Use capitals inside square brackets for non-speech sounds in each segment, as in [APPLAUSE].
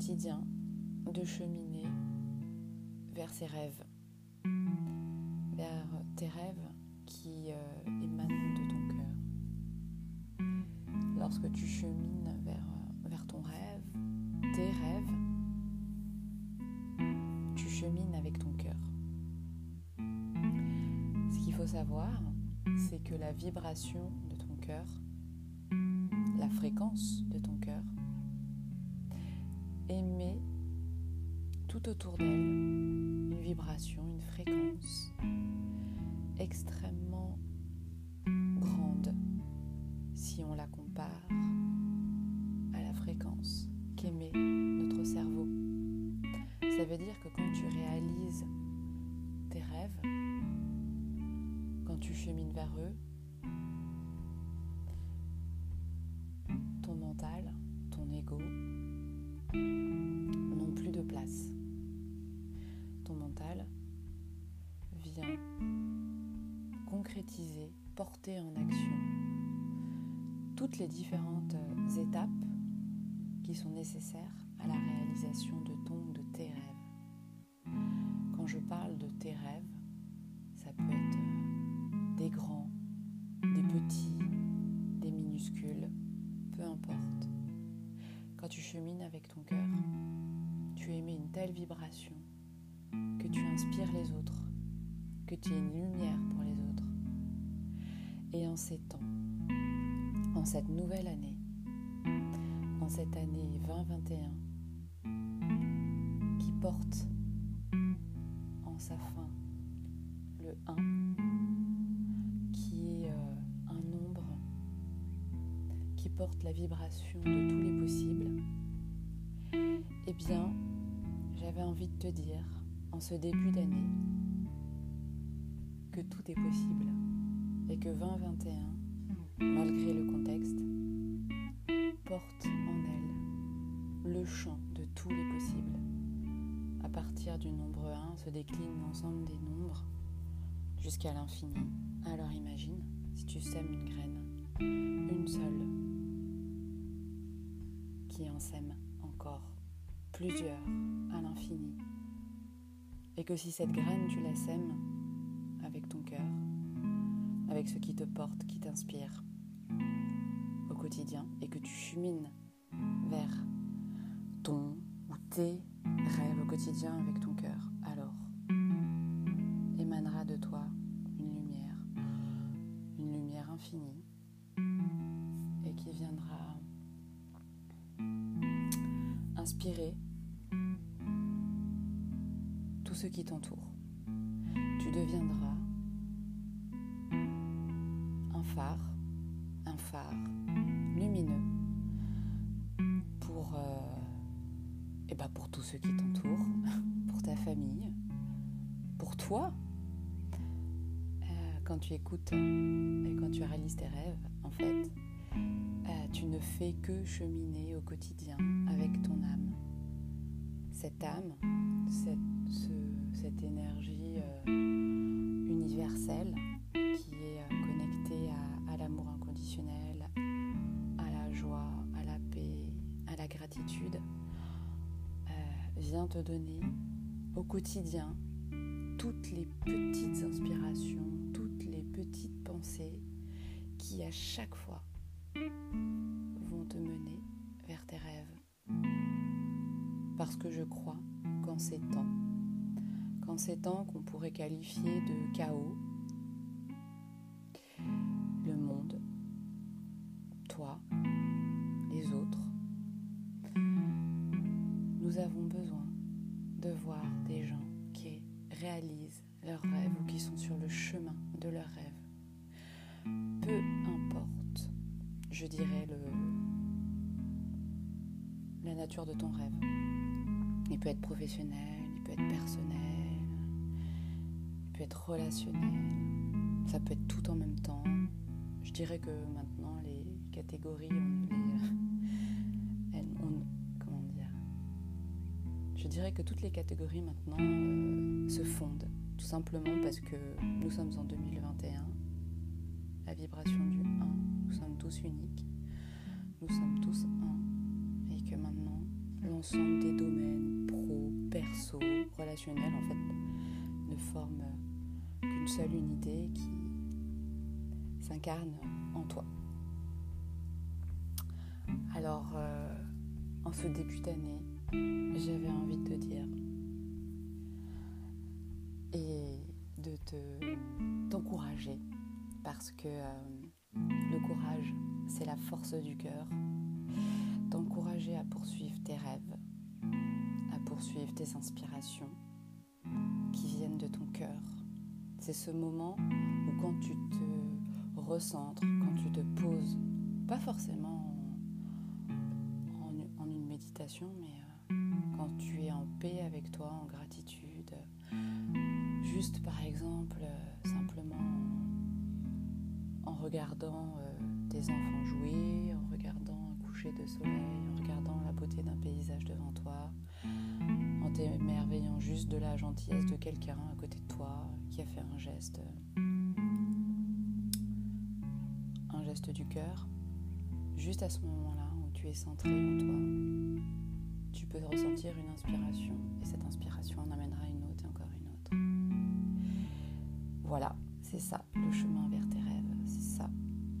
quotidien de cheminer vers ses rêves, vers tes rêves qui euh, émanent de ton cœur. Lorsque tu chemines vers, vers ton rêve, tes rêves, tu chemines avec ton cœur. Ce qu'il faut savoir, c'est que la vibration de ton cœur, la fréquence de ton tout autour d'elle une vibration, une fréquence extrêmement grande si on la compare à la fréquence qu'émet notre cerveau. Ça veut dire que quand tu réalises tes rêves, quand tu chemines vers eux, ton mental, ton ego, porter en action toutes les différentes étapes qui sont nécessaires à la réalisation de ton ou de tes rêves. Quand je parle de tes rêves, ça peut être des grands, des petits, des minuscules, peu importe. Quand tu chemines avec ton cœur, tu émets une telle vibration que tu inspires les autres, que tu es une lumière pour les autres. Et en ces temps, en cette nouvelle année, en cette année 2021, qui porte en sa fin le 1, qui est euh, un nombre qui porte la vibration de tous les possibles, eh bien, j'avais envie de te dire, en ce début d'année, que tout est possible et que 2021, malgré le contexte, porte en elle le champ de tous les possibles. À partir du nombre 1 se décline l'ensemble des nombres jusqu'à l'infini. Alors imagine si tu sèmes une graine, une seule, qui en sème encore plusieurs à l'infini. Et que si cette graine, tu la sèmes avec ton cœur, avec ce qui te porte, qui t'inspire au quotidien, et que tu chemines vers ton ou tes rêves au quotidien avec ton cœur, alors émanera de toi une lumière, une lumière infinie, et qui viendra inspirer tout ce qui t'entoure. Tu deviendras un phare lumineux pour, euh, et bah pour tous ceux qui t'entourent, [LAUGHS] pour ta famille, pour toi. Euh, quand tu écoutes et quand tu réalises tes rêves, en fait, euh, tu ne fais que cheminer au quotidien avec ton âme. Cette âme, cette, ce- cette énergie euh, universelle euh, vient te donner au quotidien toutes les petites inspirations, toutes les petites pensées qui à chaque fois vont te mener vers tes rêves. Parce que je crois qu'en ces temps, qu'en ces temps qu'on pourrait qualifier de chaos, le monde, toi, nous avons besoin de voir des gens qui réalisent leurs rêves ou qui sont sur le chemin de leurs rêves. Peu importe, je dirais, le, la nature de ton rêve. Il peut être professionnel, il peut être personnel, il peut être relationnel, ça peut être tout en même temps. Je dirais que maintenant les catégories, on [LAUGHS] les, Je dirais que toutes les catégories maintenant euh, se fondent, tout simplement parce que nous sommes en 2021, la vibration du 1, nous sommes tous uniques, nous sommes tous un, et que maintenant l'ensemble des domaines pro, perso, relationnels en fait ne forment qu'une seule unité qui s'incarne en toi. Alors, euh, en ce début d'année, j'avais envie de te dire et de te t'encourager parce que euh, le courage, c'est la force du cœur. T'encourager à poursuivre tes rêves, à poursuivre tes inspirations qui viennent de ton cœur. C'est ce moment où quand tu te recentres, quand tu te poses, pas forcément en, une méditation, mais euh, quand tu es en paix avec toi, en gratitude, juste par exemple, simplement en regardant euh, tes enfants jouer, en regardant un coucher de soleil, en regardant la beauté d'un paysage devant toi, en t'émerveillant juste de la gentillesse de quelqu'un à côté de toi qui a fait un geste, un geste du cœur, juste à ce moment-là où tu es centré en toi, tu peux ressentir une inspiration et cette inspiration en amènera une autre et encore une autre. Voilà, c'est ça le chemin vers tes rêves, c'est ça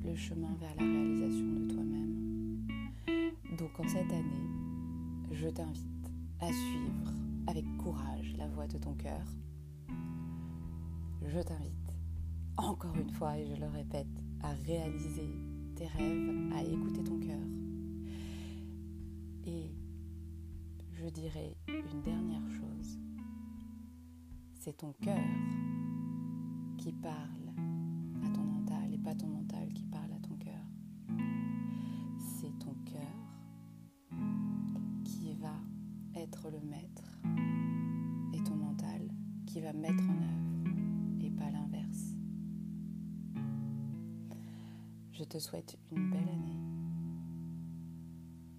le chemin vers la réalisation de toi-même. Donc en cette année, je t'invite à suivre avec courage la voix de ton cœur. Je t'invite, encore une fois, et je le répète, à réaliser tes rêves, à écouter ton cœur. Et je dirais une dernière chose. C'est ton cœur qui parle à ton mental et pas ton mental qui parle à ton cœur. C'est ton cœur qui va être le maître et ton mental qui va mettre en œuvre et pas l'inverse. Je te souhaite une belle année.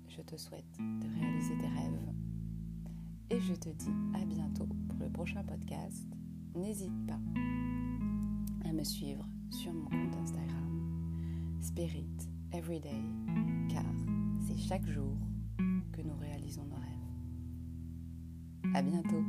Je te souhaite de réaliser tes rêves. Et je te dis à bientôt pour le prochain podcast. N'hésite pas à me suivre sur mon compte Instagram Spirit Everyday car c'est chaque jour que nous réalisons nos rêves. À bientôt.